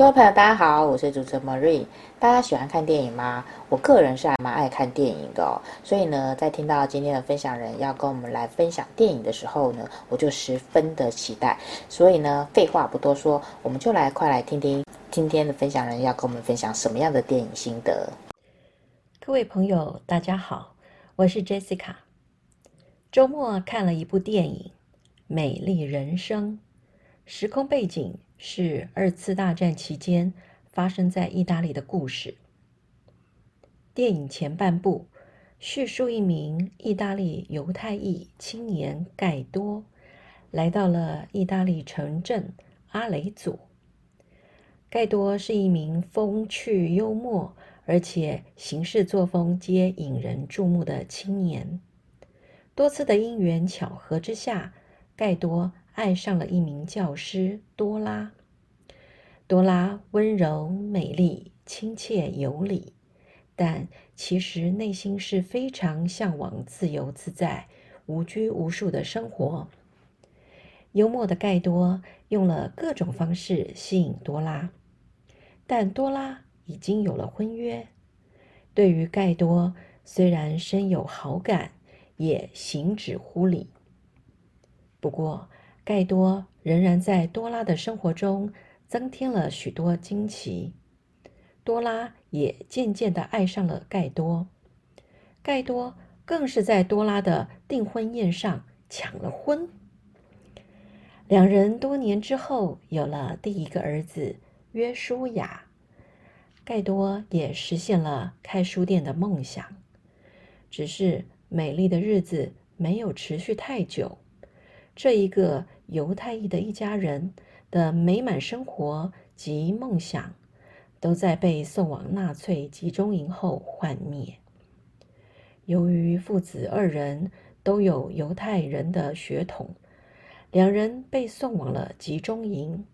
各位朋友，大家好，我是主持人 Marie。大家喜欢看电影吗？我个人是还蛮爱看电影的哦，所以呢，在听到今天的分享人要跟我们来分享电影的时候呢，我就十分的期待。所以呢，废话不多说，我们就来快来听听今天的分享人要跟我们分享什么样的电影心得。各位朋友，大家好，我是 Jessica。周末看了一部电影《美丽人生》，时空背景，是二次大战期间发生在意大利的故事。电影前半部叙述一名意大利犹太裔青年盖多来到了意大利城镇阿雷佐。盖多是一名风趣幽默，而且行事作风皆引人注目的青年。多次的因缘巧合之下，盖多爱上了一名教师多拉。多拉温柔美丽、亲切有礼，但其实内心是非常向往自由自在、无拘无束的生活。幽默的盖多用了各种方式吸引多拉，但多拉已经有了婚约。对于盖多，虽然深有好感，也行止乎礼。不过，盖多仍然在多拉的生活中增添了许多惊奇。多拉也渐渐地爱上了盖多，盖多更是在多拉的订婚宴上抢了婚。两人多年之后有了第一个儿子约书亚，盖多也实现了开书店的梦想。只是美丽的日子没有持续太久，这一个。犹太裔的一家人的美满生活及梦想，都在被送往纳粹集中营后幻灭。由于父子二人都有犹太人的血统，两人被送往了集中营。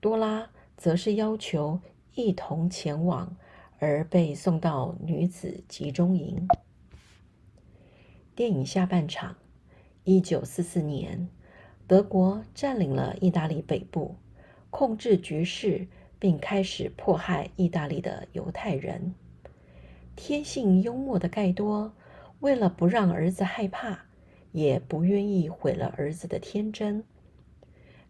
多拉则是要求一同前往，而被送到女子集中营。电影下半场，一九四四年。德国占领了意大利北部，控制局势，并开始迫害意大利的犹太人。天性幽默的盖多，为了不让儿子害怕，也不愿意毁了儿子的天真。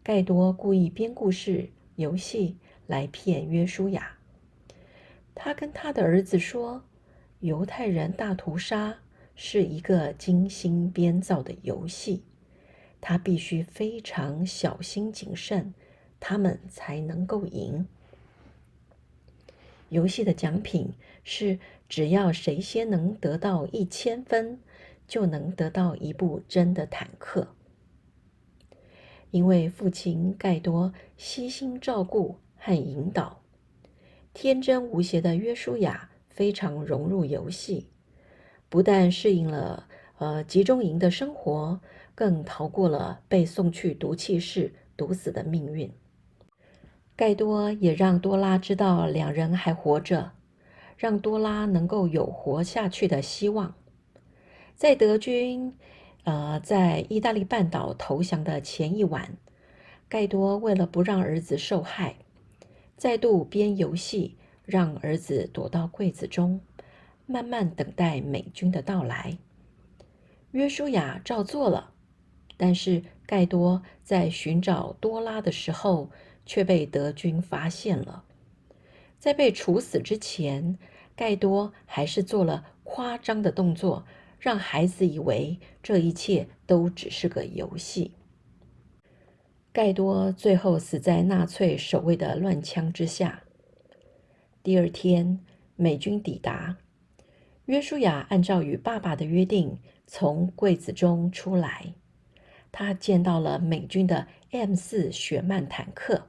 盖多故意编故事、游戏来骗约书亚。他跟他的儿子说，犹太人大屠杀是一个精心编造的游戏。他必须非常小心谨慎，他们才能够赢。游戏的奖品是，只要谁先能得到一千分，就能得到一部真的坦克。因为父亲盖多悉心照顾和引导，天真无邪的约书亚非常融入游戏，不但适应了呃集中营的生活。更逃过了被送去毒气室毒死的命运。盖多也让多拉知道两人还活着，让多拉能够有活下去的希望。在德军，呃，在意大利半岛投降的前一晚，盖多为了不让儿子受害，再度编游戏，让儿子躲到柜子中，慢慢等待美军的到来。约书亚照做了。但是盖多在寻找多拉的时候，却被德军发现了。在被处死之前，盖多还是做了夸张的动作，让孩子以为这一切都只是个游戏。盖多最后死在纳粹守卫的乱枪之下。第二天，美军抵达，约书亚按照与爸爸的约定，从柜子中出来。他见到了美军的 M 四雪曼坦克，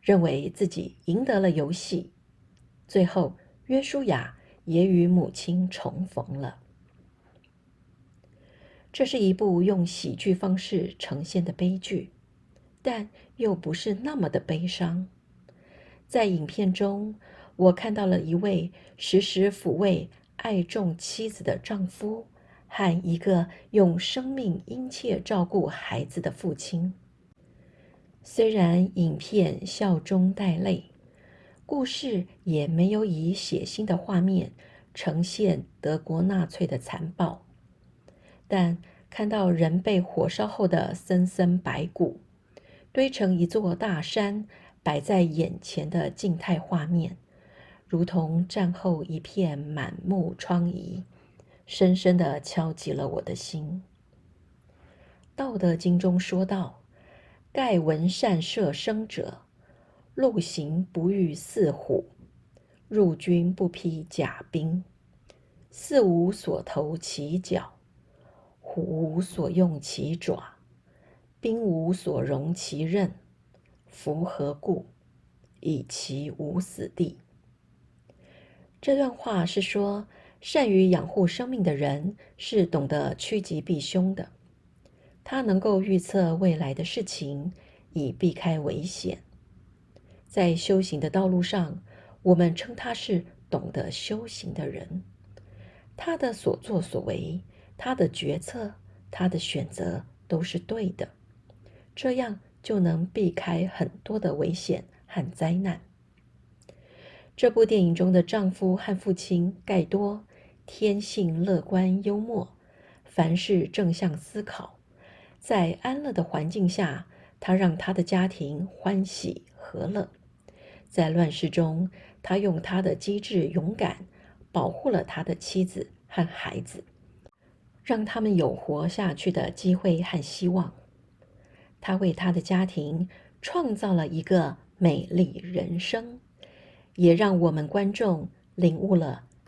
认为自己赢得了游戏。最后，约书亚也与母亲重逢了。这是一部用喜剧方式呈现的悲剧，但又不是那么的悲伤。在影片中，我看到了一位时时抚慰爱重妻子的丈夫，和一个用生命殷切照顾孩子的父亲。虽然影片笑中带泪，故事也没有以血腥的画面呈现德国纳粹的残暴。但看到人被火烧后的森森白骨，堆成一座大山摆在眼前的静态画面，如同战后一片满目疮痍，深深地敲击了我的心。《道德经》中说道：“盖闻善射生者，陆行不遇兕虎，入军不披甲兵，兕无所投其角。”虎无所用其爪，兵无所容其刃，夫何故？以其无死地。这段话是说，善于养护生命的人是懂得趋吉避凶的，他能够预测未来的事情，以避开危险。在修行的道路上，我们称他是懂得修行的人，他的所作所为。他的决策，他的选择都是对的，这样就能避开很多的危险和灾难。这部电影中的丈夫和父亲盖多，天性乐观幽默，凡事正向思考，在安乐的环境下，他让他的家庭欢喜和乐；在乱世中，他用他的机智勇敢，保护了他的妻子和孩子。让他们有活下去的机会和希望。他为他的家庭创造了一个美丽人生，也让我们观众领悟了